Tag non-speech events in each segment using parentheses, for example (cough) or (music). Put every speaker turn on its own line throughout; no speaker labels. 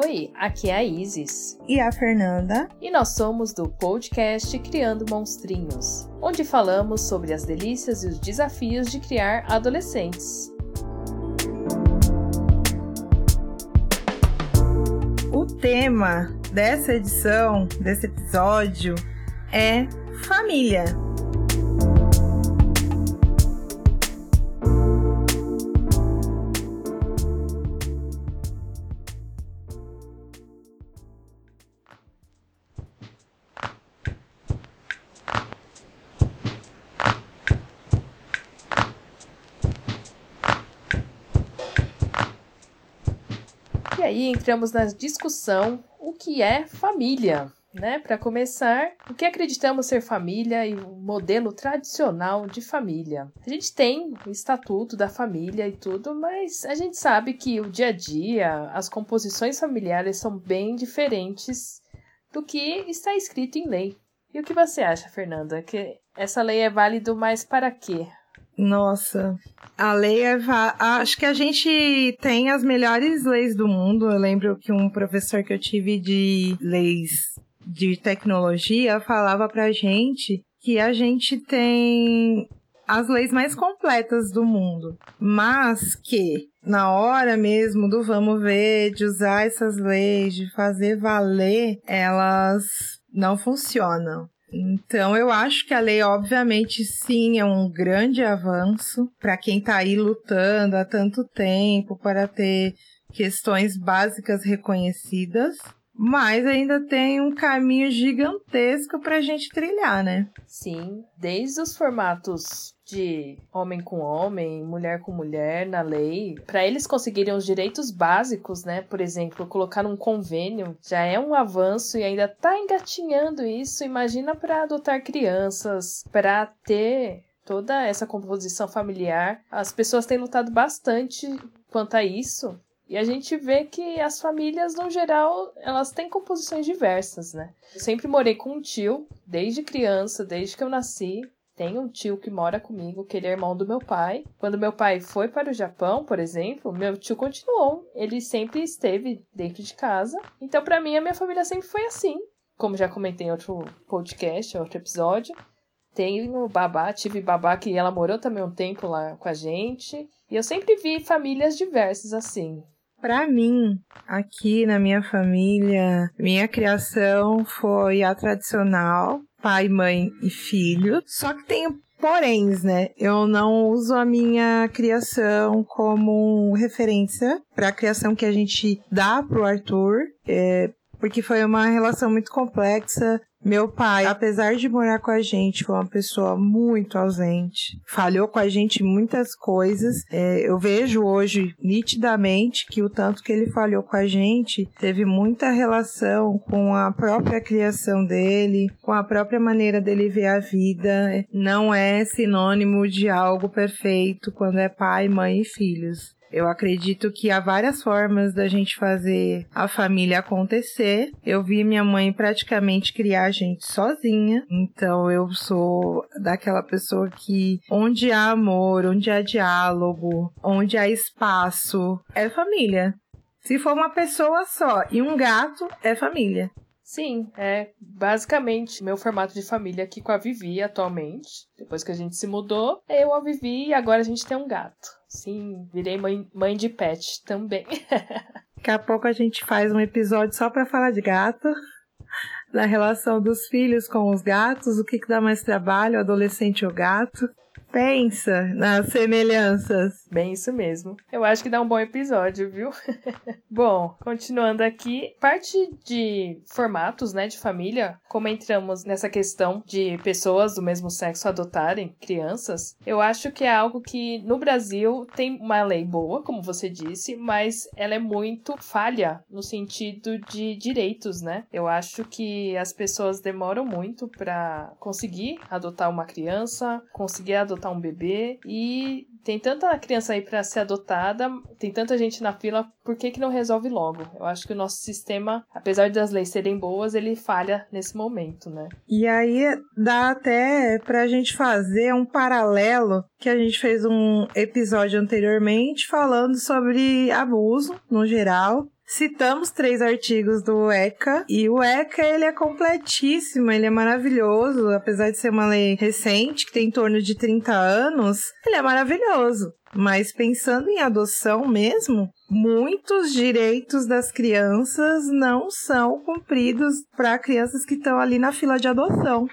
Oi, aqui é a Isis.
E a Fernanda.
E nós somos do podcast Criando Monstrinhos, onde falamos sobre as delícias e os desafios de criar adolescentes.
O tema dessa edição, desse episódio, é família.
Aí entramos na discussão o que é família. Né? Para começar, o que acreditamos ser família e o modelo tradicional de família? A gente tem o estatuto da família e tudo, mas a gente sabe que o dia a dia, as composições familiares são bem diferentes do que está escrito em lei. E o que você acha, Fernanda? Que essa lei é válida mais para quê?
Nossa, a lei é. Acho que a gente tem as melhores leis do mundo. Eu lembro que um professor que eu tive de leis de tecnologia falava pra gente que a gente tem as leis mais completas do mundo, mas que na hora mesmo do vamos ver, de usar essas leis, de fazer valer, elas não funcionam. Então, eu acho que a lei, obviamente, sim, é um grande avanço para quem está aí lutando há tanto tempo para ter questões básicas reconhecidas. Mas ainda tem um caminho gigantesco para a gente trilhar, né?
Sim, desde os formatos de homem com homem, mulher com mulher na lei, para eles conseguirem os direitos básicos, né? Por exemplo, colocar um convênio já é um avanço e ainda tá engatinhando isso. Imagina para adotar crianças, para ter toda essa composição familiar. As pessoas têm lutado bastante quanto a isso. E a gente vê que as famílias, no geral, elas têm composições diversas, né? Eu sempre morei com um tio, desde criança, desde que eu nasci. Tenho um tio que mora comigo, que ele é irmão do meu pai. Quando meu pai foi para o Japão, por exemplo, meu tio continuou. Ele sempre esteve dentro de casa. Então, para mim, a minha família sempre foi assim. Como já comentei em outro podcast, outro episódio. Tenho babá, tive babá que ela morou também um tempo lá com a gente. E eu sempre vi famílias diversas assim.
Para mim, aqui na minha família, minha criação foi a tradicional, pai, mãe e filho. Só que tem poréns, né? Eu não uso a minha criação como referência para a criação que a gente dá pro Arthur. É, porque foi uma relação muito complexa. Meu pai, apesar de morar com a gente, foi uma pessoa muito ausente. Falhou com a gente muitas coisas. É, eu vejo hoje nitidamente que o tanto que ele falhou com a gente teve muita relação com a própria criação dele, com a própria maneira dele ver a vida. Não é sinônimo de algo perfeito quando é pai, mãe e filhos. Eu acredito que há várias formas da gente fazer a família acontecer. Eu vi minha mãe praticamente criar a gente sozinha, então eu sou daquela pessoa que onde há amor, onde há diálogo, onde há espaço, é família. Se for uma pessoa só e um gato, é família.
Sim, é basicamente meu formato de família aqui com a Vivi atualmente. Depois que a gente se mudou, eu, a Vivi e agora a gente tem um gato. Sim, virei mãe, mãe de pet também. (laughs)
Daqui a pouco a gente faz um episódio só para falar de gato. Da relação dos filhos com os gatos, o que, que dá mais trabalho, o adolescente ou gato. Pensa nas semelhanças.
Bem, isso mesmo. Eu acho que dá um bom episódio, viu? (laughs) bom, continuando aqui, parte de formatos, né, de família, como entramos nessa questão de pessoas do mesmo sexo adotarem crianças, eu acho que é algo que no Brasil tem uma lei boa, como você disse, mas ela é muito falha no sentido de direitos, né? Eu acho que as pessoas demoram muito para conseguir adotar uma criança, conseguir adotar adotar um bebê e tem tanta criança aí para ser adotada, tem tanta gente na fila, por que que não resolve logo? Eu acho que o nosso sistema, apesar das leis serem boas, ele falha nesse momento, né?
E aí dá até pra gente fazer um paralelo que a gente fez um episódio anteriormente falando sobre abuso no geral citamos três artigos do ECA e o ECA ele é completíssimo, ele é maravilhoso, apesar de ser uma lei recente que tem em torno de 30 anos, ele é maravilhoso. Mas pensando em adoção mesmo, muitos direitos das crianças não são cumpridos para crianças que estão ali na fila de adoção.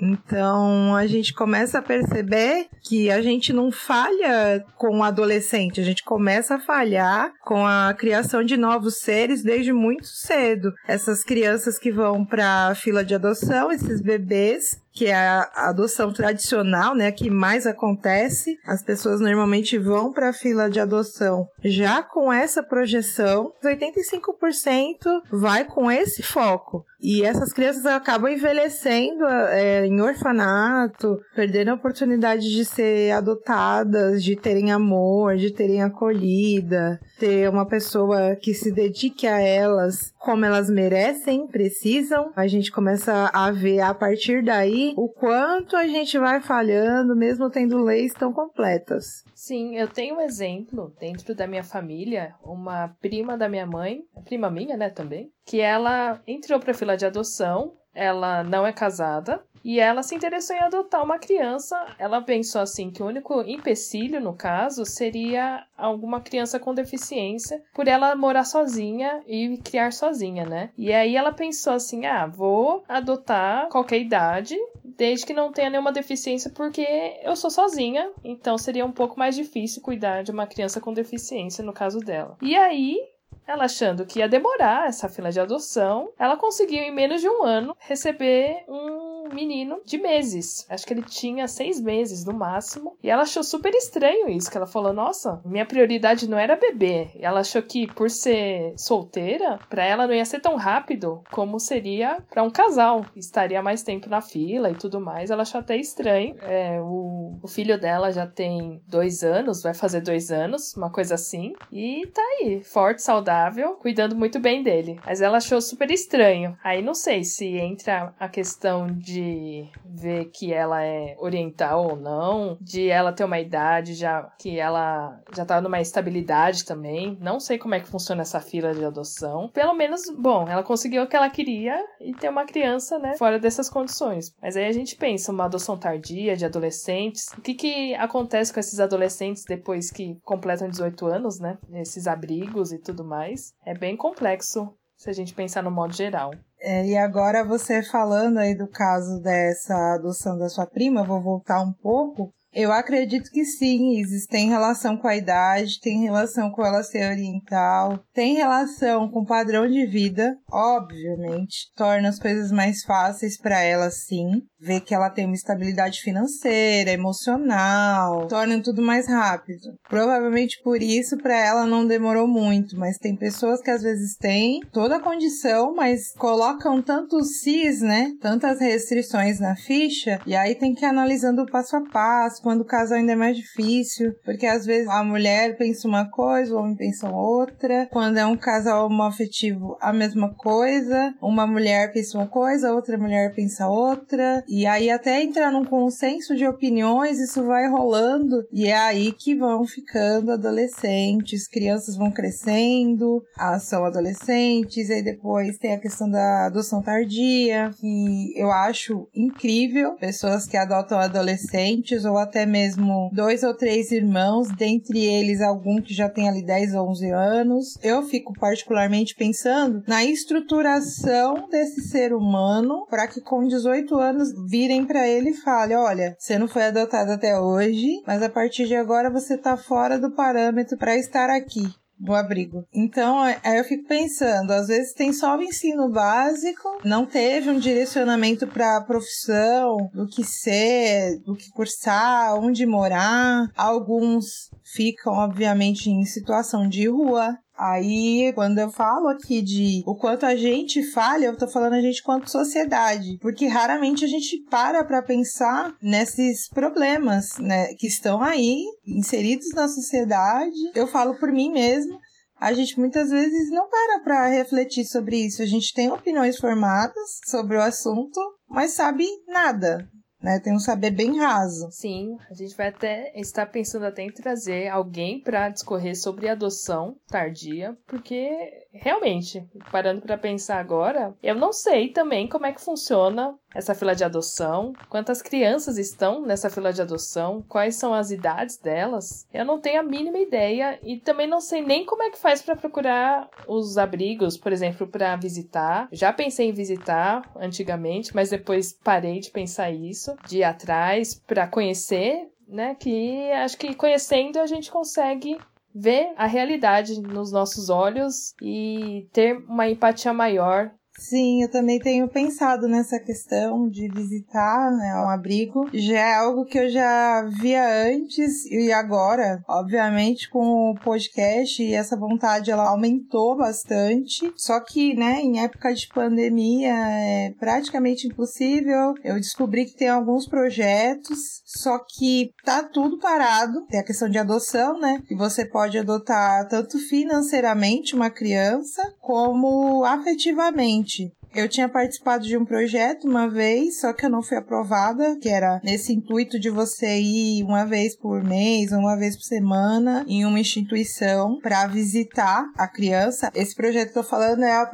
Então a gente começa a perceber que a gente não falha com o adolescente, a gente começa a falhar com a criação de novos seres desde muito cedo. Essas crianças que vão para a fila de adoção, esses bebês, que é a adoção tradicional, né, que mais acontece. As pessoas normalmente vão para a fila de adoção já com essa projeção. 85% vai com esse foco. E essas crianças acabam envelhecendo é, em orfanato, perdendo a oportunidade de ser adotadas, de terem amor, de terem acolhida, ter uma pessoa que se dedique a elas como elas merecem, precisam. A gente começa a ver a partir daí o quanto a gente vai falhando, mesmo tendo leis tão completas.
Sim, eu tenho um exemplo dentro da minha família, uma prima da minha mãe, prima minha, né, também, que ela entrou para fila de adoção, ela não é casada, e ela se interessou em adotar uma criança. Ela pensou assim que o único empecilho, no caso, seria alguma criança com deficiência, por ela morar sozinha e criar sozinha, né? E aí ela pensou assim: ah, vou adotar qualquer idade, desde que não tenha nenhuma deficiência, porque eu sou sozinha, então seria um pouco mais difícil cuidar de uma criança com deficiência, no caso dela. E aí ela achando que ia demorar essa fila de adoção, ela conseguiu em menos de um ano receber um menino de meses. Acho que ele tinha seis meses no máximo. E ela achou super estranho isso, que ela falou: Nossa, minha prioridade não era bebê. E ela achou que por ser solteira, para ela não ia ser tão rápido como seria para um casal. Estaria mais tempo na fila e tudo mais. Ela achou até estranho. É, o, o filho dela já tem dois anos, vai fazer dois anos, uma coisa assim. E tá aí, forte, saudável, cuidando muito bem dele. Mas ela achou super estranho. Aí não sei se entra a questão de de ver que ela é oriental ou não, de ela ter uma idade já que ela já tá numa estabilidade também. Não sei como é que funciona essa fila de adoção. Pelo menos, bom, ela conseguiu o que ela queria e ter uma criança, né, fora dessas condições. Mas aí a gente pensa uma adoção tardia de adolescentes. O que que acontece com esses adolescentes depois que completam 18 anos, né? Esses abrigos e tudo mais. É bem complexo se a gente pensar no modo geral.
É, e agora você falando aí do caso dessa adoção da sua prima, vou voltar um pouco. Eu acredito que sim, tem relação com a idade, tem relação com ela ser oriental, tem relação com o padrão de vida, obviamente, torna as coisas mais fáceis para ela sim, ver que ela tem uma estabilidade financeira, emocional, torna tudo mais rápido. Provavelmente por isso para ela não demorou muito, mas tem pessoas que às vezes têm toda a condição, mas colocam tantos cis, né, tantas restrições na ficha, e aí tem que ir analisando passo a passo quando o caso ainda é mais difícil, porque às vezes a mulher pensa uma coisa, o homem pensa outra. Quando é um casal homoafetivo, a mesma coisa. Uma mulher pensa uma coisa, outra mulher pensa outra. E aí até entrar num consenso de opiniões, isso vai rolando. E é aí que vão ficando adolescentes, crianças vão crescendo, são adolescentes, aí depois tem a questão da adoção tardia, que eu acho incrível, pessoas que adotam adolescentes ou até mesmo dois ou três irmãos, dentre eles algum que já tem ali 10 ou 11 anos. Eu fico particularmente pensando na estruturação desse ser humano para que com 18 anos virem para ele e falem: olha, você não foi adotado até hoje, mas a partir de agora você tá fora do parâmetro para estar aqui do abrigo. Então, é, aí eu fico pensando, às vezes tem só o ensino básico, não teve um direcionamento para a profissão, do que ser, do que cursar, onde morar. Alguns ficam, obviamente, em situação de rua, Aí, quando eu falo aqui de o quanto a gente falha, eu tô falando a gente quanto sociedade, porque raramente a gente para para pensar nesses problemas, né, que estão aí inseridos na sociedade. Eu falo por mim mesmo, a gente muitas vezes não para para refletir sobre isso. A gente tem opiniões formadas sobre o assunto, mas sabe nada né? Tem um saber bem raso.
Sim, a gente vai até estar pensando até em trazer alguém para discorrer sobre adoção tardia, porque realmente, parando para pensar agora, eu não sei também como é que funciona essa fila de adoção, quantas crianças estão nessa fila de adoção, quais são as idades delas. Eu não tenho a mínima ideia e também não sei nem como é que faz para procurar os abrigos, por exemplo, para visitar. Já pensei em visitar antigamente, mas depois parei de pensar isso, de ir atrás para conhecer né? Que acho que conhecendo a gente consegue ver a realidade nos nossos olhos e ter uma empatia maior
Sim, eu também tenho pensado nessa questão de visitar né, um abrigo. Já é algo que eu já via antes e agora, obviamente, com o podcast e essa vontade ela aumentou bastante. Só que, né, em época de pandemia é praticamente impossível. Eu descobri que tem alguns projetos, só que tá tudo parado. Tem a questão de adoção, né? Que você pode adotar tanto financeiramente uma criança como afetivamente eu tinha participado de um projeto uma vez, só que eu não fui aprovada, que era nesse intuito de você ir uma vez por mês, uma vez por semana em uma instituição para visitar a criança. Esse projeto que eu tô falando é a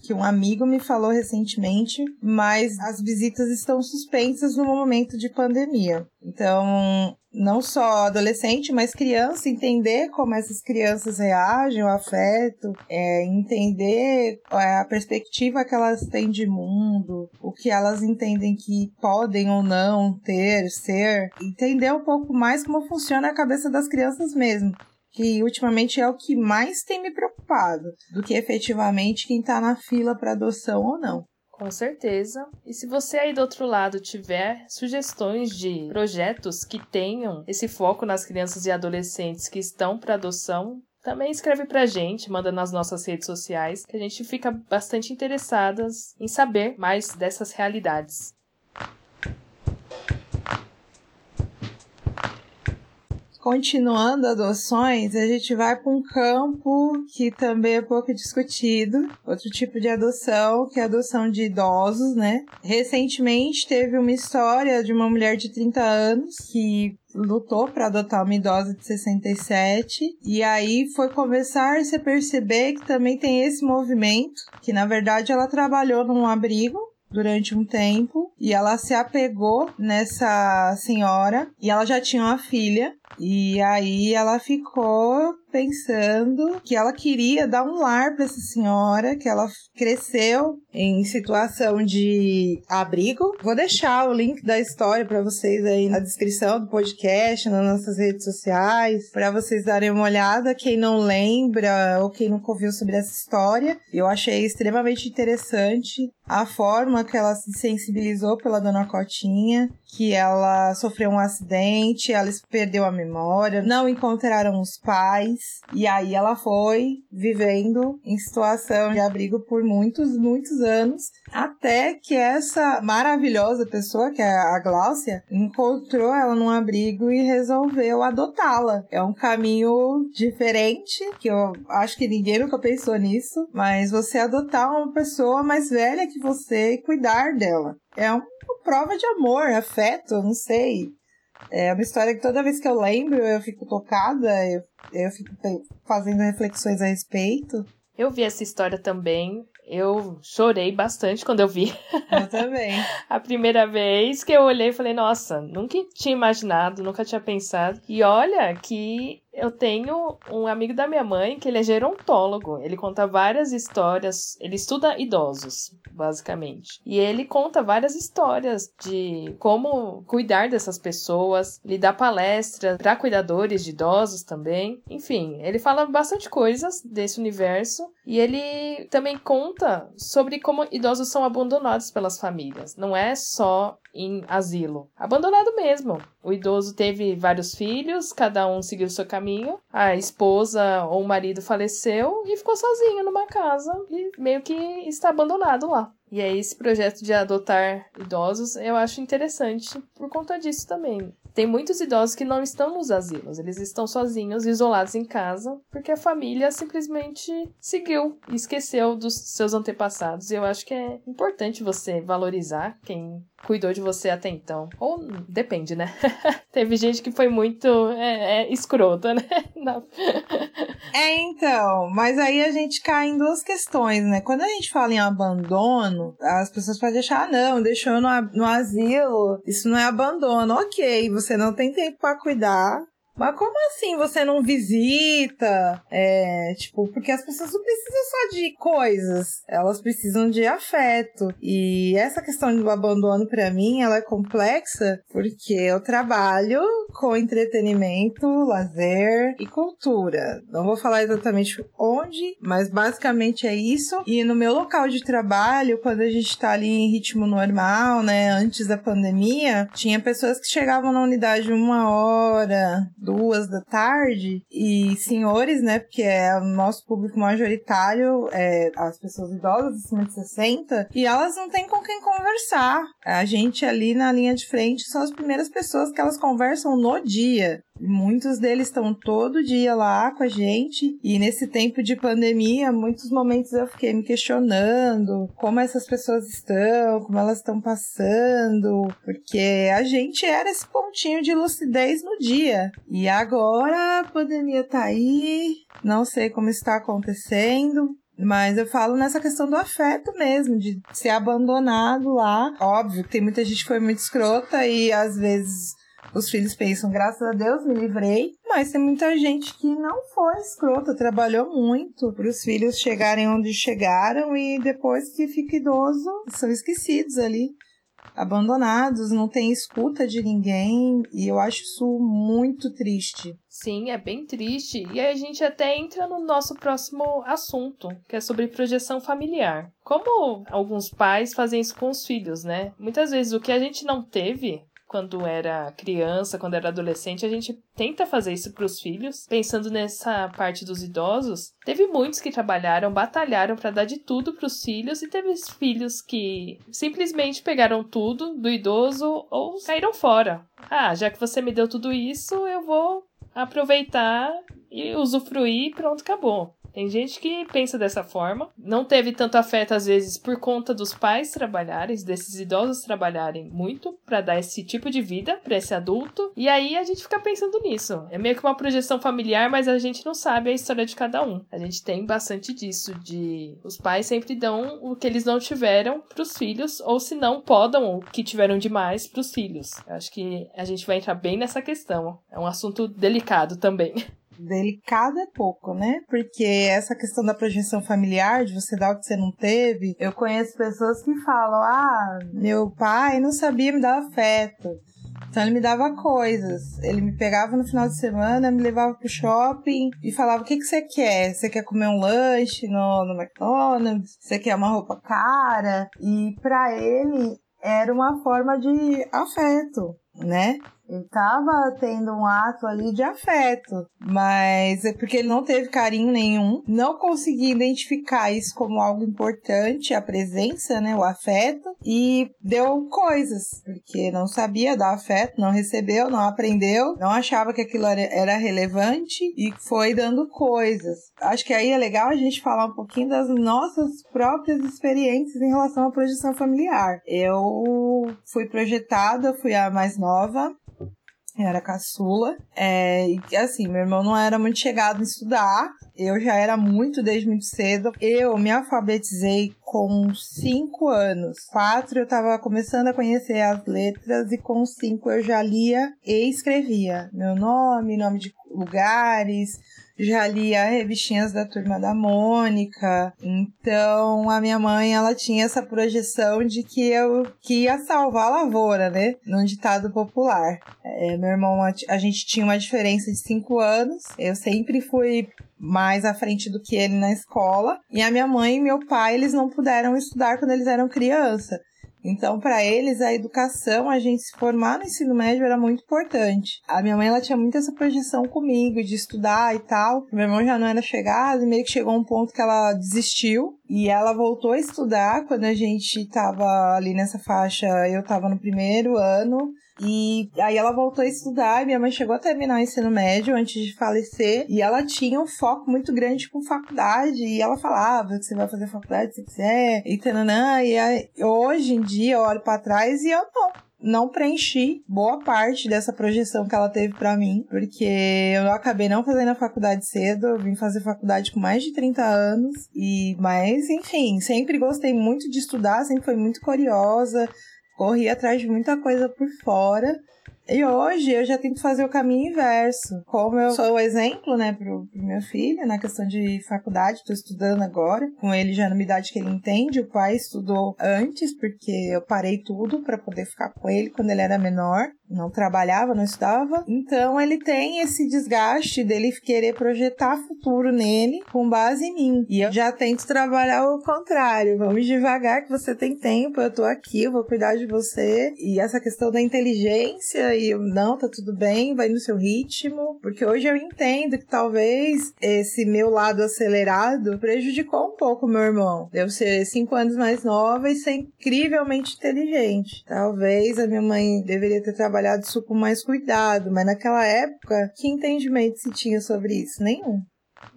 que um amigo me falou recentemente, mas as visitas estão suspensas no momento de pandemia. Então, não só adolescente, mas criança, entender como essas crianças reagem, o afeto, é, entender é, a perspectiva que elas têm de mundo, o que elas entendem que podem ou não ter, ser, entender um pouco mais como funciona a cabeça das crianças mesmo que ultimamente é o que mais tem me preocupado, do que efetivamente quem está na fila para adoção ou não.
Com certeza. E se você aí do outro lado tiver sugestões de projetos que tenham esse foco nas crianças e adolescentes que estão para adoção, também escreve pra gente, manda nas nossas redes sociais, que a gente fica bastante interessadas em saber mais dessas realidades.
Continuando adoções, a gente vai para um campo que também é pouco discutido, outro tipo de adoção, que é a adoção de idosos, né? Recentemente teve uma história de uma mulher de 30 anos que lutou para adotar uma idosa de 67 e aí foi começar a se perceber que também tem esse movimento, que na verdade ela trabalhou num abrigo durante um tempo e ela se apegou nessa senhora e ela já tinha uma filha e aí ela ficou pensando que ela queria dar um lar para essa senhora, que ela cresceu em situação de abrigo. Vou deixar o link da história para vocês aí na descrição do podcast, nas nossas redes sociais, para vocês darem uma olhada. Quem não lembra ou quem nunca ouviu sobre essa história, eu achei extremamente interessante a forma que ela se sensibilizou pela dona Cotinha, que ela sofreu um acidente, ela perdeu a memória, não encontraram os pais, e aí ela foi vivendo em situação de abrigo por muitos, muitos anos, até que essa maravilhosa pessoa, que é a Gláucia, encontrou ela num abrigo e resolveu adotá-la. É um caminho diferente, que eu acho que ninguém nunca pensou nisso, mas você adotar uma pessoa mais velha que você e cuidar dela. É uma prova de amor, afeto, não sei. É uma história que toda vez que eu lembro eu fico tocada, eu, eu fico fazendo reflexões a respeito.
Eu vi essa história também. Eu chorei bastante quando eu vi.
Eu também. (laughs)
a primeira vez que eu olhei e falei, nossa, nunca tinha imaginado, nunca tinha pensado. E olha que eu tenho um amigo da minha mãe que ele é gerontólogo. Ele conta várias histórias. Ele estuda idosos, basicamente. E ele conta várias histórias de como cuidar dessas pessoas. Ele dá palestras para cuidadores de idosos também. Enfim, ele fala bastante coisas desse universo. E ele também conta sobre como idosos são abandonados pelas famílias. Não é só em asilo. Abandonado mesmo. O idoso teve vários filhos, cada um seguiu seu caminho. A esposa ou o marido faleceu e ficou sozinho numa casa e meio que está abandonado lá. E aí, esse projeto de adotar idosos eu acho interessante por conta disso também. Tem muitos idosos que não estão nos asilos, eles estão sozinhos, isolados em casa, porque a família simplesmente seguiu e esqueceu dos seus antepassados. E eu acho que é importante você valorizar quem cuidou de você até então. Ou depende, né? (laughs) Teve gente que foi muito é, é, escrota, né? (laughs) Não.
é, então. Mas aí a gente cai em duas questões, né? Quando a gente fala em abandono, as pessoas podem achar, ah, não, deixou no, no asilo, isso não é abandono. Ok, você não tem tempo para cuidar, mas como assim você não visita? É, tipo, porque as pessoas não precisam só de coisas, elas precisam de afeto. E essa questão do abandono para mim, ela é complexa porque eu trabalho com entretenimento, lazer e cultura. Não vou falar exatamente onde, mas basicamente é isso. E no meu local de trabalho, quando a gente tá ali em ritmo normal, né, antes da pandemia, tinha pessoas que chegavam na unidade uma hora, duas da tarde e senhores, né, porque é o nosso público majoritário, é as pessoas idosas acima de 60, e elas não têm com quem conversar. A gente ali na linha de frente são as primeiras pessoas que elas conversam no dia. Muitos deles estão todo dia lá com a gente e nesse tempo de pandemia, muitos momentos eu fiquei me questionando como essas pessoas estão, como elas estão passando, porque a gente era esse pontinho de lucidez no dia. E agora a pandemia tá aí, não sei como está acontecendo, mas eu falo nessa questão do afeto mesmo, de ser abandonado lá. Óbvio tem muita gente que foi muito escrota e às vezes os filhos pensam, graças a Deus me livrei. Mas tem muita gente que não foi escrota, trabalhou muito para os filhos chegarem onde chegaram e depois que fica idoso, são esquecidos ali abandonados, não tem escuta de ninguém, e eu acho isso muito triste.
Sim, é bem triste. E a gente até entra no nosso próximo assunto, que é sobre projeção familiar. Como alguns pais fazem isso com os filhos, né? Muitas vezes o que a gente não teve quando era criança, quando era adolescente, a gente tenta fazer isso para os filhos. Pensando nessa parte dos idosos, teve muitos que trabalharam, batalharam para dar de tudo para os filhos e teve filhos que simplesmente pegaram tudo do idoso ou saíram fora. Ah, já que você me deu tudo isso, eu vou aproveitar e usufruir, pronto, acabou. Tem gente que pensa dessa forma. Não teve tanto afeto, às vezes, por conta dos pais trabalharem, desses idosos trabalharem muito para dar esse tipo de vida para esse adulto. E aí a gente fica pensando nisso. É meio que uma projeção familiar, mas a gente não sabe a história de cada um. A gente tem bastante disso, de os pais sempre dão o que eles não tiveram pros filhos, ou se não, podam o que tiveram demais pros filhos. Eu acho que a gente vai entrar bem nessa questão. É um assunto delicado também. (laughs)
Delicado é pouco, né? Porque essa questão da projeção familiar, de você dar o que você não teve, eu conheço pessoas que falam: ah, meu pai não sabia me dar afeto. Então ele me dava coisas. Ele me pegava no final de semana, me levava pro shopping e falava: o que, que você quer? Você quer comer um lanche no, no McDonald's? Você quer uma roupa cara? E para ele era uma forma de afeto, né? Ele estava tendo um ato ali de afeto, mas é porque ele não teve carinho nenhum, não consegui identificar isso como algo importante, a presença, né, o afeto, e deu coisas, porque não sabia dar afeto, não recebeu, não aprendeu, não achava que aquilo era relevante e foi dando coisas. Acho que aí é legal a gente falar um pouquinho das nossas próprias experiências em relação à projeção familiar. Eu fui projetada, fui a mais nova, eu era caçula. É, e assim, meu irmão não era muito chegado em estudar. Eu já era muito desde muito cedo. Eu me alfabetizei com cinco anos. Quatro eu tava começando a conhecer as letras e com cinco eu já lia e escrevia meu nome, nome de lugares, já lia revistinhas da turma da Mônica. Então a minha mãe ela tinha essa projeção de que eu que ia salvar a lavoura, né? Num ditado popular. É, meu irmão, a gente tinha uma diferença de cinco anos. Eu sempre fui mais à frente do que ele na escola. E a minha mãe e meu pai, eles não puderam estudar quando eles eram criança. Então, para eles, a educação, a gente se formar no ensino médio era muito importante. A minha mãe, ela tinha muito essa projeção comigo de estudar e tal. Meu irmão já não era chegado, e meio que chegou um ponto que ela desistiu. E ela voltou a estudar quando a gente tava ali nessa faixa, eu tava no primeiro ano. E aí ela voltou a estudar, minha mãe chegou a terminar o ensino médio antes de falecer, e ela tinha um foco muito grande com faculdade, e ela falava que você vai fazer faculdade se quiser, e tananã, e aí, hoje em dia eu olho para trás e eu não, não preenchi boa parte dessa projeção que ela teve para mim, porque eu acabei não fazendo a faculdade cedo, eu vim fazer faculdade com mais de 30 anos. E mas enfim, sempre gostei muito de estudar, sempre foi muito curiosa, corri atrás de muita coisa por fora. E hoje eu já tento fazer o caminho inverso. Como eu sou o exemplo, né, pro, pro meu filho na questão de faculdade, tô estudando agora, com ele já numa idade que ele entende. O pai estudou antes, porque eu parei tudo para poder ficar com ele quando ele era menor não trabalhava, não estudava. Então ele tem esse desgaste dele querer projetar futuro nele com base em mim. E eu já tento trabalhar o contrário. Vamos devagar que você tem tempo, eu tô aqui, eu vou cuidar de você. E essa questão da inteligência e não, tá tudo bem, vai no seu ritmo. Porque hoje eu entendo que talvez esse meu lado acelerado prejudicou um pouco meu irmão. Deu ser cinco anos mais nova e ser incrivelmente inteligente. Talvez a minha mãe deveria ter trabalhado trabalhado isso com mais cuidado, mas naquela época, que entendimento se tinha sobre isso? Nenhum.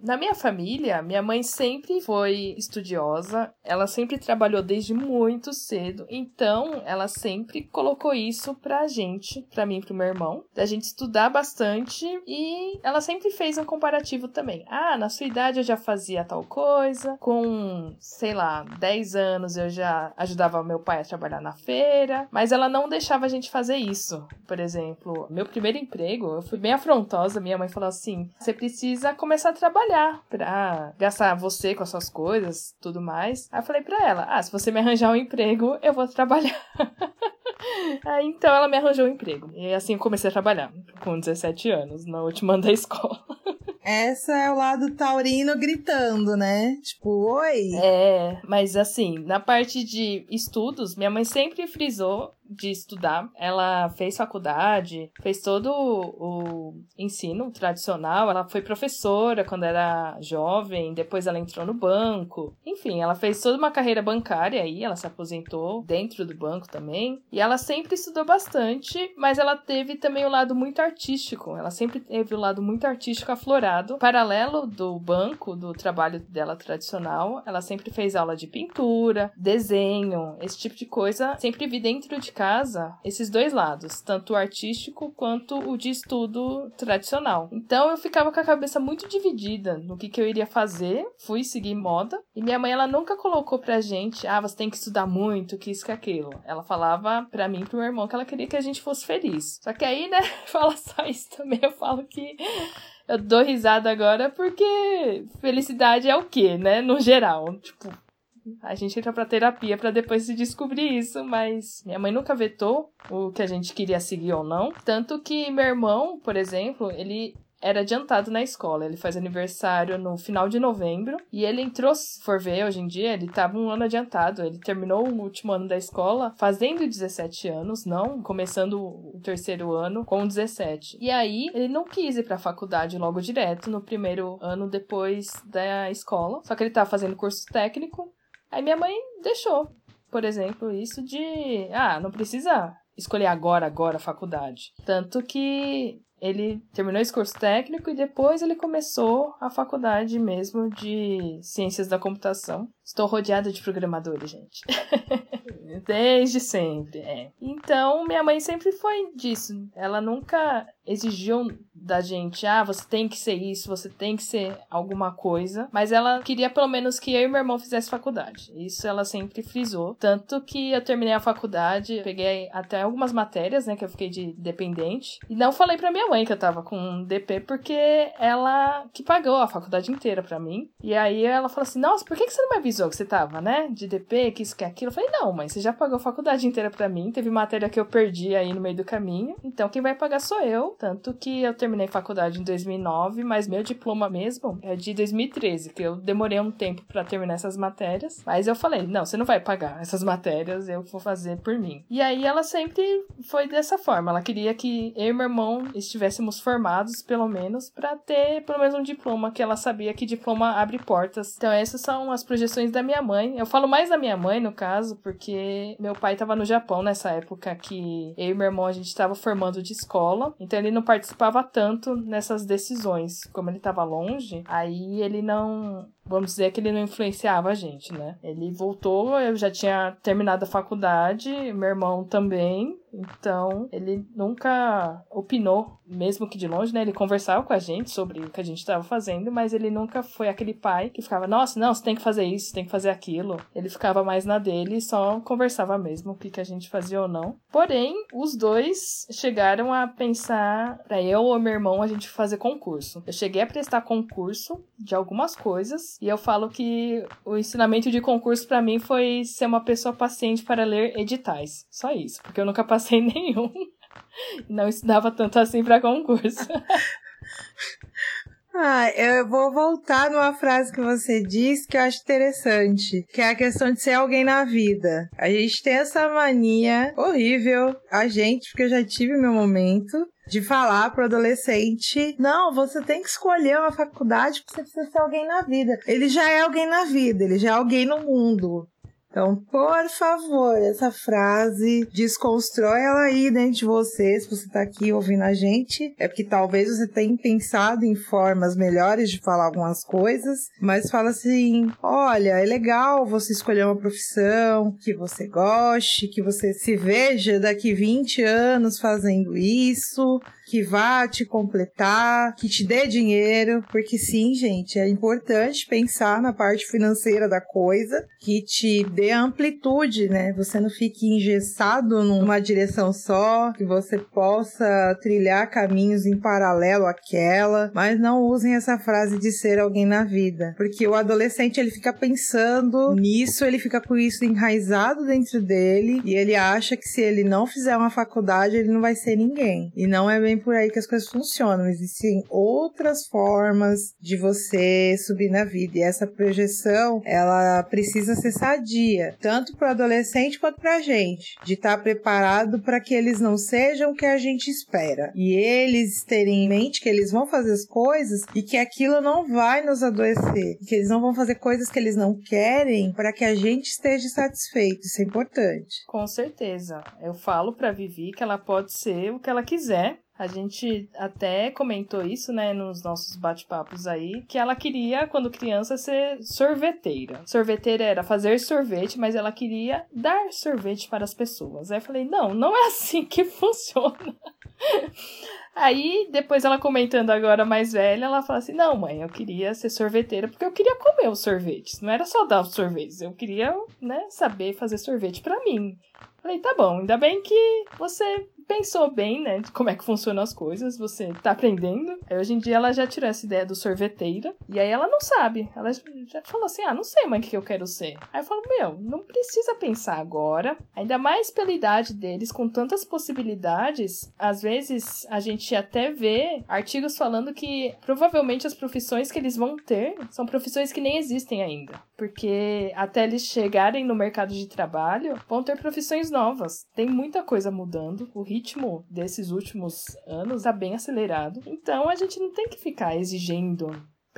Na minha família, minha mãe sempre foi estudiosa, ela sempre trabalhou desde muito cedo, então ela sempre colocou isso pra gente, pra mim e pro meu irmão, da gente estudar bastante e ela sempre fez um comparativo também. Ah, na sua idade eu já fazia tal coisa, com, sei lá, 10 anos eu já ajudava meu pai a trabalhar na feira, mas ela não deixava a gente fazer isso. Por exemplo, meu primeiro emprego, eu fui bem afrontosa, minha mãe falou assim: você precisa começar a trabalhar trabalhar pra gastar você com as suas coisas, tudo mais. Aí eu falei pra ela: ah, se você me arranjar um emprego, eu vou trabalhar. (laughs) Aí então ela me arranjou um emprego. E assim eu comecei a trabalhar, com 17 anos, na última ano (laughs) da escola.
Essa é o lado taurino gritando, né? Tipo, oi.
É, mas assim, na parte de estudos, minha mãe sempre frisou de estudar. Ela fez faculdade, fez todo o ensino tradicional. Ela foi professora quando era jovem, depois ela entrou no banco. Enfim, ela fez toda uma carreira bancária aí, ela se aposentou dentro do banco também. E ela sempre estudou bastante, mas ela teve também o um lado muito artístico. Ela sempre teve o um lado muito artístico aflorado. Paralelo do banco, do trabalho dela tradicional, ela sempre fez aula de pintura, desenho, esse tipo de coisa. Sempre vi dentro de casa esses dois lados, tanto o artístico quanto o de estudo tradicional. Então eu ficava com a cabeça muito dividida no que, que eu iria fazer. Fui seguir moda e minha mãe ela nunca colocou pra gente, ah, você tem que estudar muito, que isso que aquilo. Ela falava pra mim e pro meu irmão que ela queria que a gente fosse feliz. Só que aí, né, (laughs) fala só isso também, eu falo que eu dou risada agora porque felicidade é o quê, né? No geral. Tipo, a gente entra pra terapia para depois se descobrir isso, mas minha mãe nunca vetou o que a gente queria seguir ou não. Tanto que meu irmão, por exemplo, ele era adiantado na escola. Ele faz aniversário no final de novembro. E ele entrou, se for ver hoje em dia, ele estava um ano adiantado. Ele terminou o último ano da escola fazendo 17 anos, não começando o terceiro ano com 17. E aí ele não quis ir para faculdade logo direto no primeiro ano depois da escola. Só que ele estava fazendo curso técnico Aí minha mãe deixou, por exemplo, isso de, ah, não precisa escolher agora, agora a faculdade. Tanto que ele terminou esse curso técnico e depois ele começou a faculdade mesmo de ciências da computação. Estou rodeada de programadores, gente. (laughs) Desde sempre, é. Então, minha mãe sempre foi disso. Ela nunca exigiu da gente, ah, você tem que ser isso, você tem que ser alguma coisa, mas ela queria pelo menos que eu e meu irmão fizesse faculdade. Isso ela sempre frisou, tanto que eu terminei a faculdade, peguei até algumas matérias, né, que eu fiquei de dependente, e não falei para minha mãe que eu tava com DP porque ela que pagou a faculdade inteira para mim. E aí ela falou assim: "Nossa, por que você não me avisou que você tava, né, de DP, que isso que aquilo?" Eu falei: "Não, mãe, você já pagou a faculdade inteira para mim, teve matéria que eu perdi aí no meio do caminho, então quem vai pagar sou eu." Tanto que eu terminei faculdade em 2009, mas meu diploma mesmo é de 2013, que eu demorei um tempo para terminar essas matérias. Mas eu falei, não, você não vai pagar essas matérias, eu vou fazer por mim. E aí ela sempre foi dessa forma. Ela queria que eu e meu irmão estivéssemos formados, pelo menos, para ter pelo menos um diploma, que ela sabia que diploma abre portas. Então essas são as projeções da minha mãe. Eu falo mais da minha mãe, no caso, porque meu pai estava no Japão nessa época que eu e meu irmão a gente estava formando de escola, então ele não participava tanto nessas decisões. Como ele estava longe, aí ele não vamos dizer que ele não influenciava a gente, né? Ele voltou, eu já tinha terminado a faculdade, meu irmão também, então ele nunca opinou, mesmo que de longe, né? Ele conversava com a gente sobre o que a gente estava fazendo, mas ele nunca foi aquele pai que ficava, nossa, não, você tem que fazer isso, tem que fazer aquilo. Ele ficava mais na dele e só conversava mesmo o que, que a gente fazia ou não. Porém, os dois chegaram a pensar para eu ou meu irmão a gente fazer concurso. Eu cheguei a prestar concurso de algumas coisas e eu falo que o ensinamento de concurso para mim foi ser uma pessoa paciente para ler editais. Só isso, porque eu nunca passei nenhum. Não estudava tanto assim para concurso. (laughs)
Ah, eu vou voltar numa frase que você disse que eu acho interessante, que é a questão de ser alguém na vida. A gente tem essa mania horrível, a gente, porque eu já tive meu momento, de falar pro adolescente: não, você tem que escolher uma faculdade porque você precisa ser alguém na vida. Ele já é alguém na vida, ele já é alguém no mundo. Então, por favor, essa frase, desconstrói ela aí dentro de você, se você tá aqui ouvindo a gente. É porque talvez você tenha pensado em formas melhores de falar algumas coisas, mas fala assim: olha, é legal você escolher uma profissão que você goste, que você se veja daqui 20 anos fazendo isso, que vá te completar, que te dê dinheiro, porque sim, gente, é importante pensar na parte financeira da coisa, que te dê amplitude, né? Você não fique engessado numa direção só, que você possa trilhar caminhos em paralelo àquela, mas não usem essa frase de ser alguém na vida, porque o adolescente ele fica pensando nisso, ele fica com isso enraizado dentro dele e ele acha que se ele não fizer uma faculdade, ele não vai ser ninguém. E não é bem por aí que as coisas funcionam. Existem outras formas de você subir na vida. E essa projeção, ela precisa ser sadia, tanto para o adolescente quanto para a gente, de estar tá preparado para que eles não sejam o que a gente espera. E eles terem em mente que eles vão fazer as coisas e que aquilo não vai nos adoecer, que eles não vão fazer coisas que eles não querem para que a gente esteja satisfeito. Isso é importante.
Com certeza. Eu falo para Vivi que ela pode ser o que ela quiser, a gente até comentou isso, né, nos nossos bate-papos aí, que ela queria, quando criança, ser sorveteira. Sorveteira era fazer sorvete, mas ela queria dar sorvete para as pessoas. Aí eu falei, não, não é assim que (laughs) funciona. Aí, depois ela comentando agora mais velha, ela fala assim: Não, mãe, eu queria ser sorveteira porque eu queria comer os sorvetes. Não era só dar os sorvetes, eu queria, né, saber fazer sorvete para mim. Falei, tá bom, ainda bem que você pensou bem, né, como é que funcionam as coisas, você tá aprendendo. Aí, hoje em dia ela já tirou essa ideia do sorveteira, e aí ela não sabe. Ela já falou assim: ah, não sei, mãe, o que eu quero ser. Aí eu falo: meu, não precisa pensar agora, ainda mais pela idade deles, com tantas possibilidades. Às vezes a gente até vê artigos falando que provavelmente as profissões que eles vão ter são profissões que nem existem ainda. Porque até eles chegarem no mercado de trabalho, vão ter profissões novas. Tem muita coisa mudando. O ritmo desses últimos anos tá bem acelerado. Então a gente não tem que ficar exigindo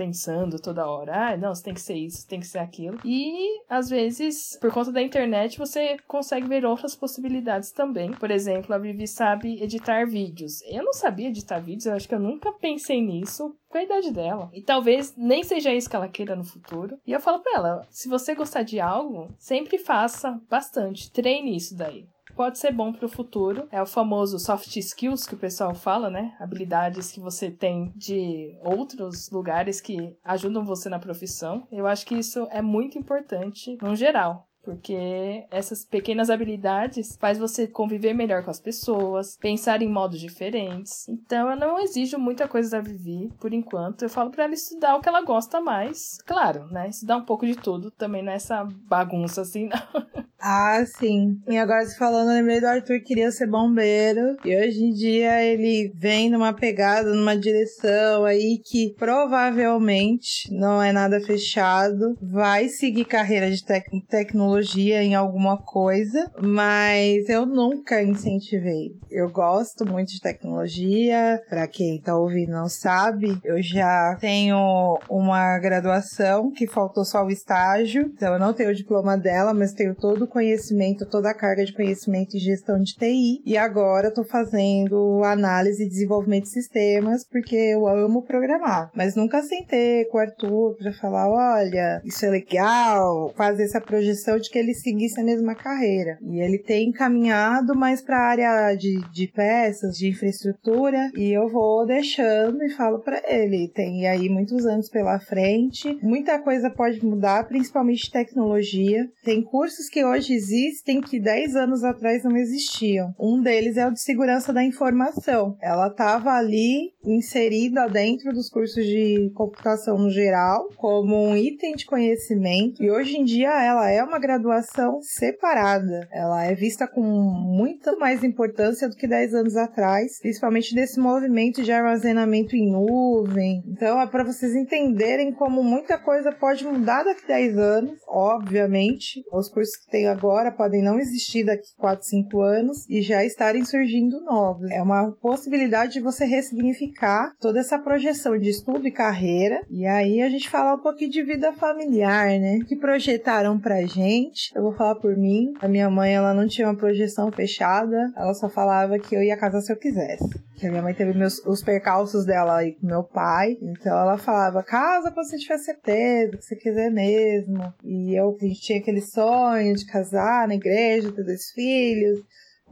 pensando toda hora, ah, não, você tem que ser isso, tem que ser aquilo. E às vezes, por conta da internet, você consegue ver outras possibilidades também. Por exemplo, a Vivi sabe editar vídeos. Eu não sabia editar vídeos, eu acho que eu nunca pensei nisso com a idade dela. E talvez nem seja isso que ela queira no futuro. E eu falo pra ela: se você gostar de algo, sempre faça bastante, treine isso daí pode ser bom para o futuro. É o famoso soft skills que o pessoal fala, né? Habilidades que você tem de outros lugares que ajudam você na profissão. Eu acho que isso é muito importante no geral. Porque essas pequenas habilidades faz você conviver melhor com as pessoas, pensar em modos diferentes. Então eu não exijo muita coisa da Vivi por enquanto. Eu falo para ela estudar o que ela gosta mais. Claro, né? Estudar um pouco de tudo, também não é essa bagunça assim, (laughs) não.
Ah, sim. E agora falando, eu lembrei do Arthur que queria ser bombeiro. E hoje em dia ele vem numa pegada, numa direção aí que provavelmente não é nada fechado. Vai seguir carreira de tec tecnologia em alguma coisa, mas eu nunca incentivei. Eu gosto muito de tecnologia. Para quem tá ouvindo não sabe, eu já tenho uma graduação que faltou só o estágio. Então eu não tenho o diploma dela, mas tenho todo conhecimento, toda a carga de conhecimento em gestão de TI. E agora estou fazendo análise e desenvolvimento de sistemas, porque eu amo programar. Mas nunca sentei com o Arthur para falar: olha, isso é legal, fazer essa projeção de que ele seguisse a mesma carreira. E ele tem caminhado mais para a área de, de peças, de infraestrutura, e eu vou deixando e falo para ele: tem aí muitos anos pela frente, muita coisa pode mudar, principalmente tecnologia. Tem cursos que hoje existem que 10 anos atrás não existiam. Um deles é o de segurança da informação. Ela estava ali inserida dentro dos cursos de computação no geral, como um item de conhecimento, e hoje em dia ela é uma graduação separada. Ela é vista com muita mais importância do que 10 anos atrás, principalmente desse movimento de armazenamento em nuvem. Então é para vocês entenderem como muita coisa pode mudar daqui a 10 anos, obviamente. Os cursos que tem agora podem não existir daqui 4, 5 anos e já estarem surgindo novos. É uma possibilidade de você ressignificar toda essa projeção de estudo e carreira. E aí a gente fala um pouquinho de vida familiar, né? Que projetaram pra gente. Eu vou falar por mim. A minha mãe, ela não tinha uma projeção fechada. Ela só falava que eu ia casar se eu quisesse. Que a minha mãe teve meus, os percalços dela aí com meu pai. Então ela falava, casa quando você tiver certeza, que você quiser mesmo. E eu, a gente tinha aquele sonho de casar na igreja, ter dois filhos.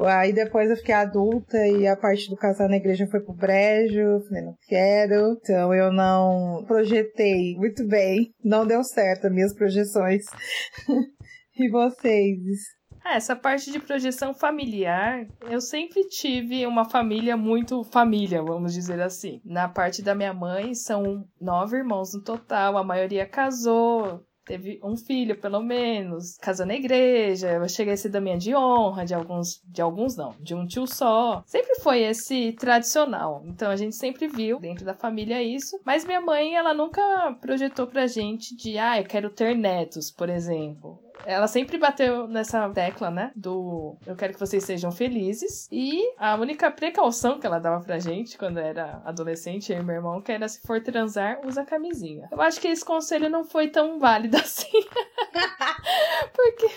Aí depois eu fiquei adulta e a parte do casar na igreja foi pro brejo. Falei, não quero. Então eu não projetei muito bem. Não deu certo as minhas projeções. (laughs) e vocês?
É, essa parte de projeção familiar, eu sempre tive uma família muito família, vamos dizer assim. Na parte da minha mãe, são nove irmãos no total, a maioria casou, teve um filho, pelo menos, casou na igreja, eu cheguei a ser da minha de honra, de alguns, de alguns não, de um tio só. Sempre foi esse tradicional. Então a gente sempre viu dentro da família isso, mas minha mãe, ela nunca projetou pra gente de, ah, eu quero ter netos, por exemplo ela sempre bateu nessa tecla, né? Do eu quero que vocês sejam felizes. E a única precaução que ela dava pra gente quando era adolescente, eu e meu irmão, que era se for transar, usa camisinha. Eu acho que esse conselho não foi tão válido (laughs) assim. (laughs) Porque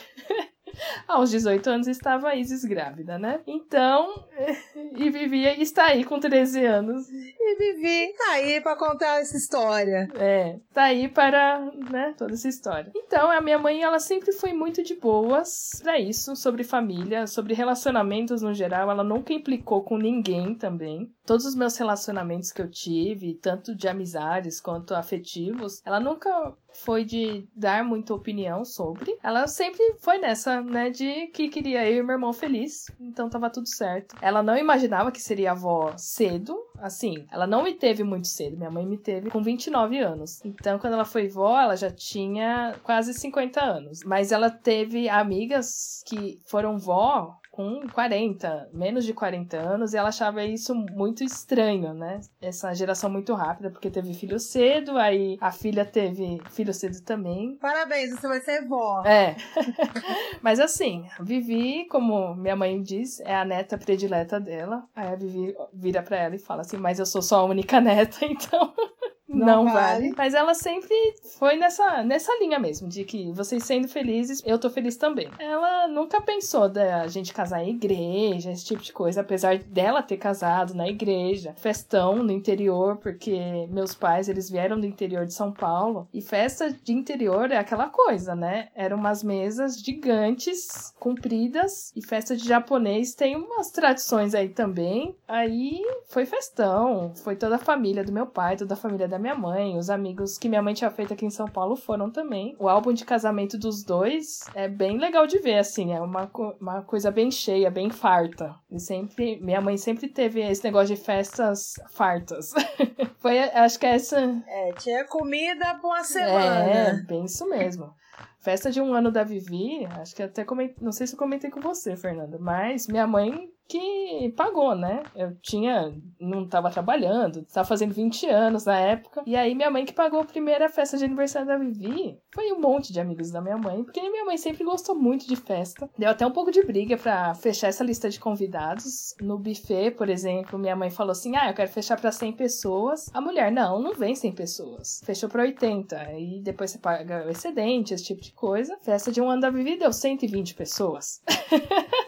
(laughs) aos 18 anos estava a Isis grávida, né? Então, e vivia e está aí com 13 anos.
E Vivi tá aí para contar essa história.
É, tá aí para, né, toda essa história. Então, a minha mãe, ela sempre foi muito de boas para isso, sobre família, sobre relacionamentos no geral, ela nunca implicou com ninguém também. Todos os meus relacionamentos que eu tive, tanto de amizades quanto afetivos, ela nunca foi de dar muita opinião sobre. Ela sempre foi nessa, né, de que queria eu e meu irmão feliz, então tava tudo certo. Ela não imaginava que seria avó cedo, assim, ela não me teve muito cedo, minha mãe me teve com 29 anos. Então, quando ela foi vó, ela já tinha quase 50 anos. Mas ela teve amigas que foram vó com 40, menos de 40 anos, e ela achava isso muito estranho, né? Essa geração muito rápida, porque teve filho cedo, aí a filha teve filho cedo também.
Parabéns, você vai ser vó.
É. (laughs) Mas assim, Vivi, como minha mãe diz, é a neta predileta dela. Aí a Vivi vira pra ela e fala assim: Mas eu sou só a única neta, (laughs) então. Não, não vale. vale. Mas ela sempre foi nessa, nessa linha mesmo, de que vocês sendo felizes, eu tô feliz também. Ela nunca pensou da gente casar em igreja, esse tipo de coisa, apesar dela ter casado na igreja, festão no interior, porque meus pais, eles vieram do interior de São Paulo, e festa de interior é aquela coisa, né? Eram umas mesas gigantes, compridas, e festa de japonês tem umas tradições aí também. Aí foi festão, foi toda a família do meu pai, toda a família da minha mãe, os amigos que minha mãe tinha feito aqui em São Paulo foram também. O álbum de casamento dos dois é bem legal de ver, assim, é uma, uma coisa bem cheia, bem farta. E sempre, minha mãe sempre teve esse negócio de festas fartas. (laughs) Foi, acho que é essa.
É, tinha comida por uma semana. É,
bem isso mesmo. Festa de um ano da Vivi, acho que até comentei, não sei se eu comentei com você, Fernanda, mas minha mãe que pagou, né? Eu tinha, não tava trabalhando, tava fazendo 20 anos na época. E aí minha mãe que pagou a primeira festa de aniversário da Vivi. Foi um monte de amigos da minha mãe, porque minha mãe sempre gostou muito de festa. Deu até um pouco de briga para fechar essa lista de convidados. No buffet, por exemplo, minha mãe falou assim: "Ah, eu quero fechar para 100 pessoas". A mulher: "Não, não vem 100 pessoas". Fechou para 80. Aí depois você paga o excedente, esse tipo de coisa. Festa de um ano da Vivi deu 120 pessoas. (laughs)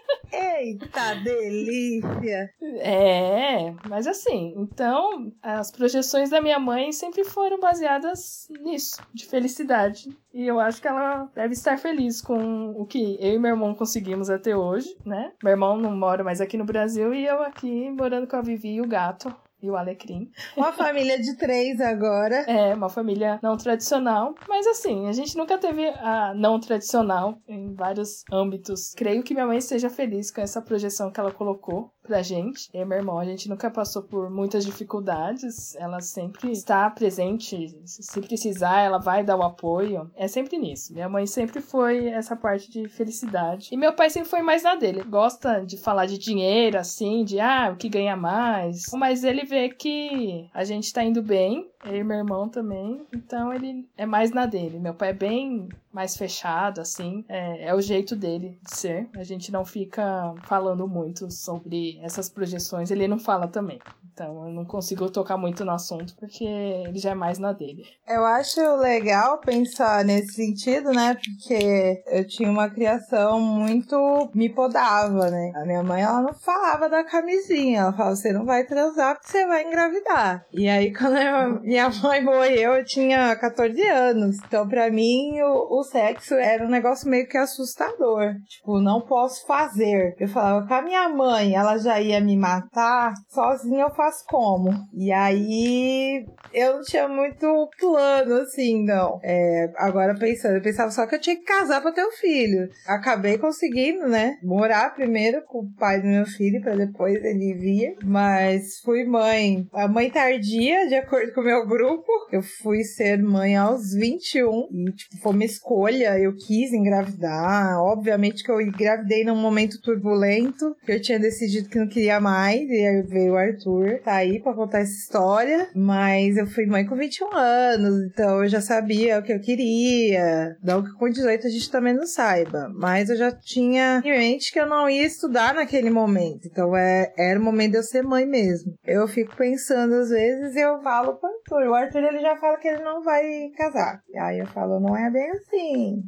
Eita (laughs) delícia!
É, mas assim, então as projeções da minha mãe sempre foram baseadas nisso, de felicidade. E eu acho que ela deve estar feliz com o que eu e meu irmão conseguimos até hoje, né? Meu irmão não mora mais aqui no Brasil e eu aqui morando com a Vivi e o gato e o Alecrim.
Uma família de três agora.
É, uma família não tradicional. Mas assim, a gente nunca teve a não tradicional em vários âmbitos. Creio que minha mãe esteja feliz com essa projeção que ela colocou pra gente. Eu e meu irmão, a gente nunca passou por muitas dificuldades. Ela sempre está presente. Se precisar, ela vai dar o apoio. É sempre nisso. Minha mãe sempre foi essa parte de felicidade. E meu pai sempre foi mais na dele. Gosta de falar de dinheiro, assim, de ah, o que ganha mais. Mas ele vê que a gente tá indo bem eu e meu irmão também. Então ele é mais na dele. Meu pai é bem mais fechado, assim. É, é, o jeito dele de ser. A gente não fica falando muito sobre essas projeções. Ele não fala também. Então eu não consigo tocar muito no assunto porque ele já é mais na dele.
Eu acho legal pensar nesse sentido, né? Porque eu tinha uma criação muito. me podava, né? A minha mãe, ela não falava da camisinha. Ela falava: você não vai transar porque você vai engravidar. E aí, (laughs) quando eu, minha mãe morreu, eu tinha 14 anos. Então, pra mim, o, o sexo era um negócio meio que assustador. Tipo, não posso fazer. Eu falava com a minha mãe, ela já ia me matar, sozinha eu faço como? E aí eu não tinha muito plano, assim, não. É, agora pensando, eu pensava só que eu tinha que casar pra ter um filho. Acabei conseguindo, né? Morar primeiro com o pai do meu filho, pra depois ele vir. Mas fui mãe, a mãe tardia, de acordo com o meu grupo. Eu fui ser mãe aos 21 e, tipo, escolha. Eu quis engravidar. Obviamente que eu engravidei num momento turbulento, que eu tinha decidido que não queria mais. E aí veio o Arthur tá aí pra contar essa história. Mas eu fui mãe com 21 anos, então eu já sabia o que eu queria. Não que com 18 a gente também não saiba. Mas eu já tinha em mente que eu não ia estudar naquele momento. Então é, era o momento de eu ser mãe mesmo. Eu fico pensando às vezes e eu falo pro Arthur. O Arthur ele já fala que ele não vai casar. E aí eu falo, não é bem assim.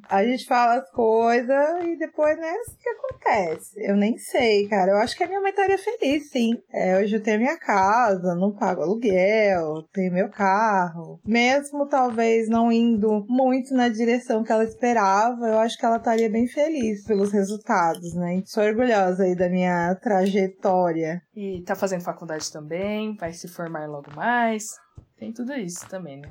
A gente fala as coisas e depois não é assim que acontece. Eu nem sei, cara. Eu acho que a minha mãe estaria feliz, sim. É, hoje eu tenho minha casa, não pago aluguel, tenho meu carro. Mesmo talvez não indo muito na direção que ela esperava, eu acho que ela estaria bem feliz pelos resultados, né? Sou orgulhosa aí da minha trajetória.
E tá fazendo faculdade também, vai se formar logo mais. Tem tudo isso também, né?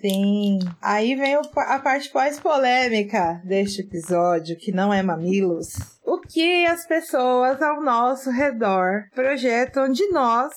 Sim. Aí vem a parte pós-polêmica deste episódio, que não é mamilos. O que as pessoas ao nosso redor projetam de nós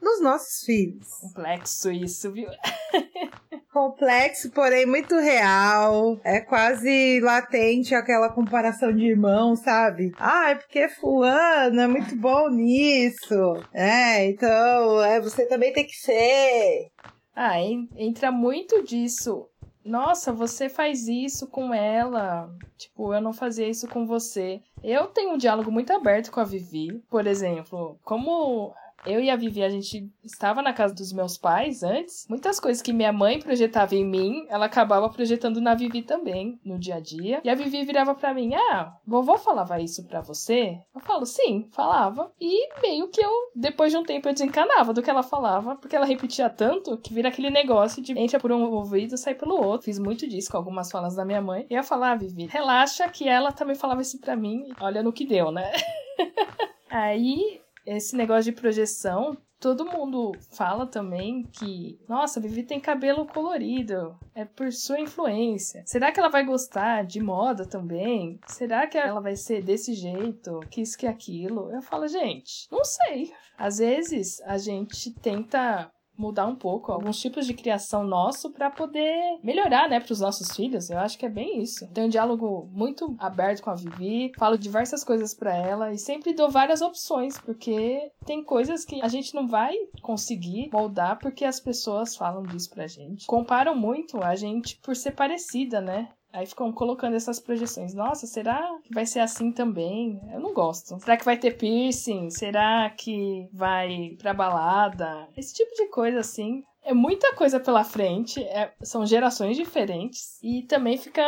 nos nossos filhos.
Complexo isso, viu? (laughs)
Complexo, porém muito real. É quase latente aquela comparação de irmãos, sabe? Ah, é porque fulano é muito bom nisso. É, então, é, você também tem que ser.
Ah, entra muito disso. Nossa, você faz isso com ela. Tipo, eu não fazia isso com você. Eu tenho um diálogo muito aberto com a Vivi. Por exemplo, como eu e a Vivi, a gente estava na casa dos meus pais antes. Muitas coisas que minha mãe projetava em mim, ela acabava projetando na Vivi também, no dia a dia. E a Vivi virava para mim: Ah, vovó falava isso para você? Eu falo: Sim, falava. E meio que eu, depois de um tempo, eu desencanava do que ela falava, porque ela repetia tanto que vira aquele negócio de entra por um ouvido sai pelo outro. Fiz muito disso com algumas falas da minha mãe. E eu falava: ah, Vivi, relaxa que ela também falava isso pra mim. Olha no que deu, né? (laughs) Aí esse negócio de projeção todo mundo fala também que, nossa, a Vivi tem cabelo colorido, é por sua influência. Será que ela vai gostar de moda também? Será que ela vai ser desse jeito, que isso que aquilo? Eu falo, gente, não sei. Às vezes a gente tenta mudar um pouco alguns tipos de criação nosso para poder melhorar, né, para os nossos filhos. Eu acho que é bem isso. Tenho um diálogo muito aberto com a Vivi, falo diversas coisas para ela e sempre dou várias opções, porque tem coisas que a gente não vai conseguir moldar porque as pessoas falam disso pra gente. Comparam muito a gente por ser parecida, né? Aí ficam colocando essas projeções. Nossa, será que vai ser assim também? Eu não gosto. Será que vai ter piercing? Será que vai pra balada? Esse tipo de coisa assim. É muita coisa pela frente, é, são gerações diferentes. E também fica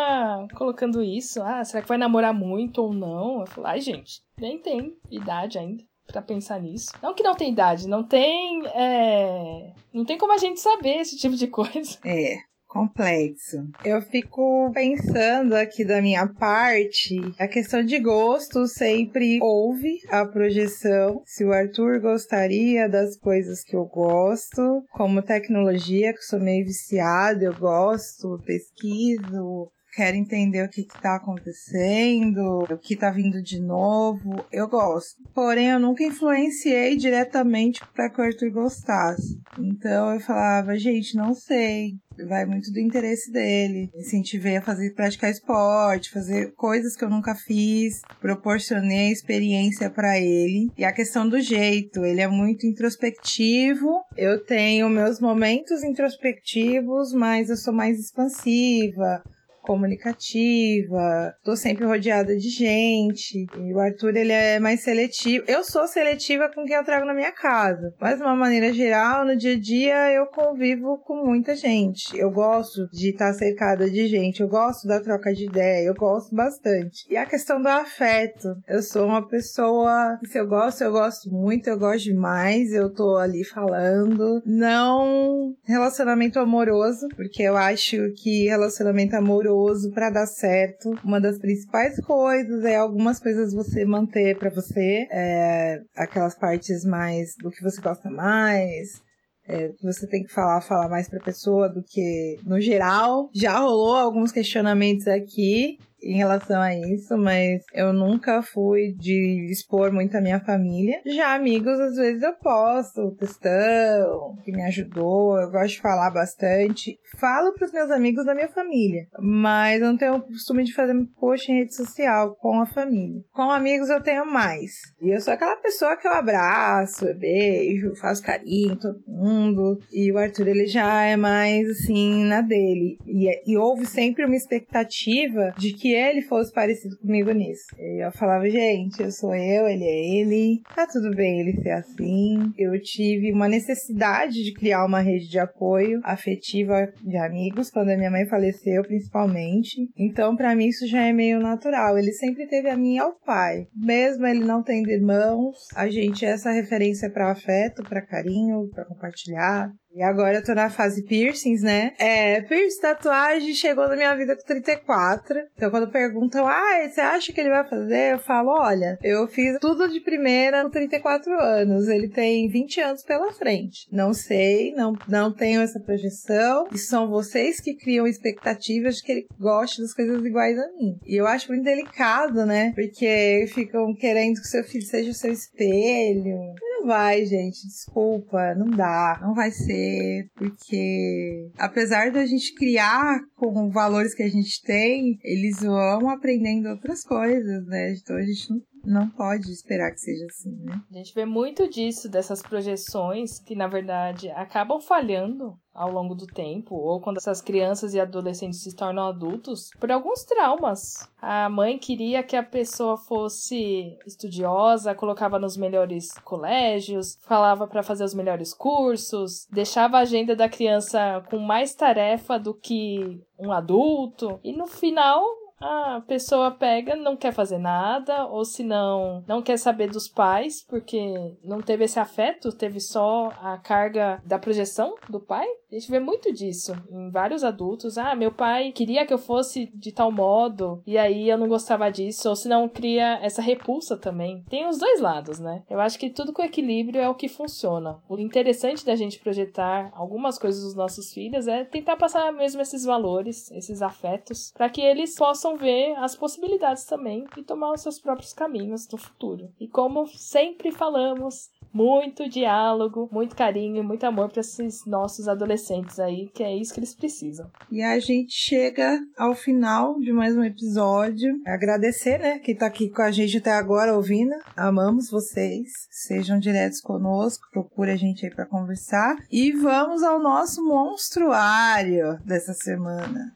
colocando isso. Ah, será que vai namorar muito ou não? Eu falo, ai, gente, nem tem idade ainda para pensar nisso. Não que não tem idade, não tem. É... Não tem como a gente saber esse tipo de coisa.
É complexo. Eu fico pensando aqui da minha parte, a questão de gosto sempre houve a projeção. Se o Arthur gostaria das coisas que eu gosto, como tecnologia, que sou meio viciada, eu gosto, pesquiso, quero entender o que está acontecendo, o que está vindo de novo. Eu gosto. Porém, eu nunca influenciei diretamente para que o Arthur gostasse. Então eu falava, gente, não sei. Vai muito do interesse dele. Incentivei a fazer praticar esporte, fazer coisas que eu nunca fiz, proporcionei experiência para ele. E a questão do jeito, ele é muito introspectivo. Eu tenho meus momentos introspectivos, mas eu sou mais expansiva comunicativa, tô sempre rodeada de gente. E o Arthur, ele é mais seletivo. Eu sou seletiva com quem eu trago na minha casa, mas de uma maneira geral, no dia a dia, eu convivo com muita gente. Eu gosto de estar cercada de gente, eu gosto da troca de ideia, eu gosto bastante. E a questão do afeto, eu sou uma pessoa, se eu gosto, eu gosto muito, eu gosto demais, eu tô ali falando. Não relacionamento amoroso, porque eu acho que relacionamento amoroso para dar certo. Uma das principais coisas é algumas coisas você manter para você, é, aquelas partes mais do que você gosta mais, é, você tem que falar, falar mais pra pessoa do que no geral. Já rolou alguns questionamentos aqui em relação a isso, mas eu nunca fui de expor muito a minha família. Já amigos, às vezes eu posto textão, que me ajudou, eu gosto de falar bastante. Falo pros meus amigos da minha família, mas eu não tenho o costume de fazer post em rede social com a família. Com amigos eu tenho mais. E eu sou aquela pessoa que eu abraço, eu beijo, faço carinho todo mundo. E o Arthur, ele já é mais assim, na dele. E, é, e houve sempre uma expectativa de que ele fosse parecido comigo nisso. Eu falava, gente, eu sou eu, ele é ele, tá tudo bem ele ser assim. Eu tive uma necessidade de criar uma rede de apoio afetiva de amigos quando a minha mãe faleceu, principalmente. Então, para mim, isso já é meio natural. Ele sempre teve a mim ao pai. Mesmo ele não tendo irmãos, a gente é essa referência para afeto, para carinho, para compartilhar. E agora eu tô na fase piercings, né? É, piercing, tatuagem chegou na minha vida com 34. Então quando perguntam, ah, você acha que ele vai fazer? Eu falo, olha, eu fiz tudo de primeira com 34 anos. Ele tem 20 anos pela frente. Não sei, não, não tenho essa projeção. E são vocês que criam expectativas de que ele goste das coisas iguais a mim. E eu acho muito delicado, né? Porque ficam querendo que seu filho seja seu espelho. Não vai, gente. Desculpa, não dá. Não vai ser porque apesar da gente criar com valores que a gente tem, eles vão aprendendo outras coisas, né? Então a gente não não pode esperar que seja assim, né?
A gente vê muito disso, dessas projeções que, na verdade, acabam falhando ao longo do tempo, ou quando essas crianças e adolescentes se tornam adultos, por alguns traumas. A mãe queria que a pessoa fosse estudiosa, colocava nos melhores colégios, falava para fazer os melhores cursos, deixava a agenda da criança com mais tarefa do que um adulto, e no final a pessoa pega, não quer fazer nada, ou se não, não quer saber dos pais, porque não teve esse afeto, teve só a carga da projeção do pai. A gente vê muito disso em vários adultos. Ah, meu pai queria que eu fosse de tal modo, e aí eu não gostava disso, ou se não cria essa repulsa também. Tem os dois lados, né? Eu acho que tudo com equilíbrio é o que funciona. O interessante da gente projetar algumas coisas dos nossos filhos é tentar passar mesmo esses valores, esses afetos, para que eles possam ver as possibilidades também e tomar os seus próprios caminhos no futuro. E como sempre falamos, muito diálogo, muito carinho, muito amor para esses nossos adolescentes aí, que é isso que eles precisam.
E a gente chega ao final de mais um episódio. Agradecer, né, quem tá aqui com a gente até agora ouvindo. Amamos vocês. Sejam diretos conosco, procure a gente aí para conversar. E vamos ao nosso monstruário dessa semana.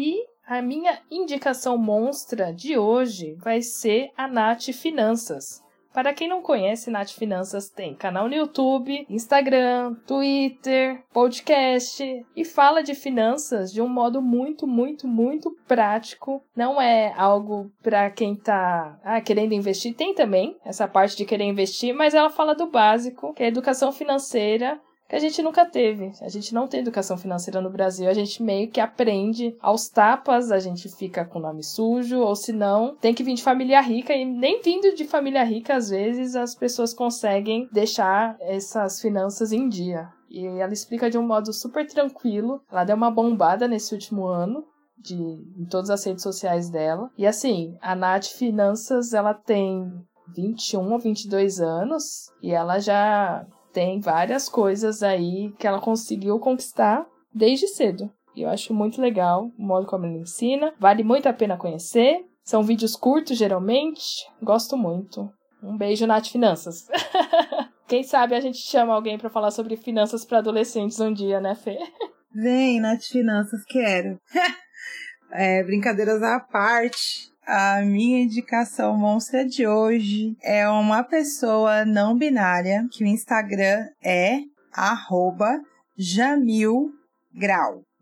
E a minha indicação monstra de hoje vai ser a Nath Finanças. Para quem não conhece, Nath Finanças tem canal no YouTube, Instagram, Twitter, podcast e fala de finanças de um modo muito, muito, muito prático. Não é algo para quem tá ah, querendo investir, tem também essa parte de querer investir, mas ela fala do básico, que é educação financeira que a gente nunca teve. A gente não tem educação financeira no Brasil, a gente meio que aprende aos tapas, a gente fica com o nome sujo, ou se não, tem que vir de família rica, e nem vindo de família rica, às vezes as pessoas conseguem deixar essas finanças em dia. E ela explica de um modo super tranquilo. Ela deu uma bombada nesse último ano. De, em todas as redes sociais dela. E assim, a Nath Finanças, ela tem 21 ou 22 anos e ela já tem várias coisas aí que ela conseguiu conquistar desde cedo. E eu acho muito legal o modo como ela ensina. Vale muito a pena conhecer. São vídeos curtos, geralmente. Gosto muito. Um beijo, Nath Finanças. (laughs) Quem sabe a gente chama alguém para falar sobre finanças para adolescentes um dia, né, Fê?
Vem, Nath Finanças, quero. (laughs) é, brincadeiras à parte. A minha indicação monstra de hoje é uma pessoa não binária, que o Instagram é jamilgrau.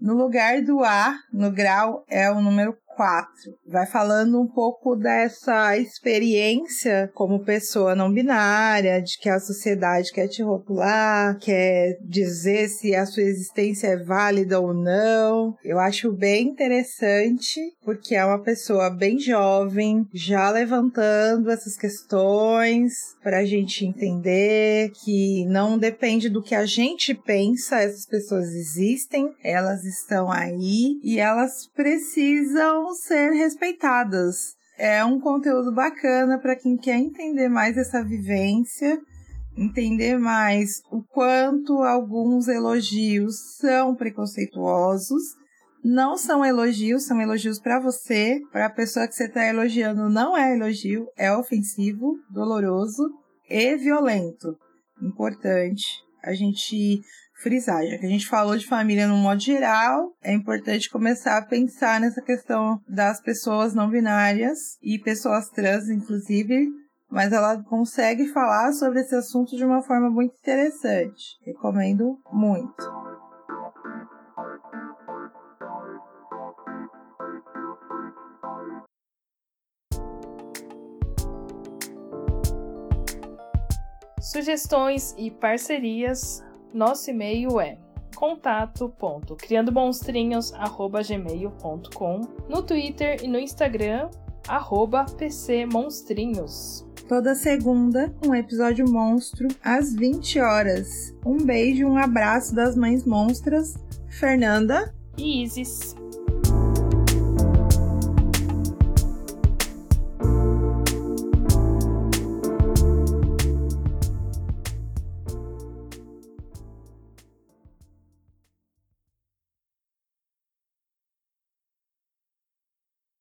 No lugar do A, no grau, é o número 4. Vai falando um pouco dessa experiência como pessoa não binária, de que a sociedade quer te rotular, quer dizer se a sua existência é válida ou não. Eu acho bem interessante, porque é uma pessoa bem jovem, já levantando essas questões para a gente entender que não depende do que a gente pensa, essas pessoas existem, elas estão aí e elas precisam ser respeitadas. É um conteúdo bacana para quem quer entender mais essa vivência, entender mais o quanto alguns elogios são preconceituosos. Não são elogios, são elogios para você, para a pessoa que você está elogiando. Não é elogio, é ofensivo, doloroso e violento. Importante a gente frisar, já que a gente falou de família no modo geral, é importante começar a pensar nessa questão das pessoas não binárias e pessoas trans, inclusive, mas ela consegue falar sobre esse assunto de uma forma muito interessante. Recomendo muito.
Sugestões e parcerias nosso e-mail é contato.criandomonstrinhos@gmail.com, no Twitter e no Instagram @pcmonstrinhos.
Toda segunda, um episódio monstro às 20 horas. Um beijo, um abraço das mães monstras, Fernanda
e Isis.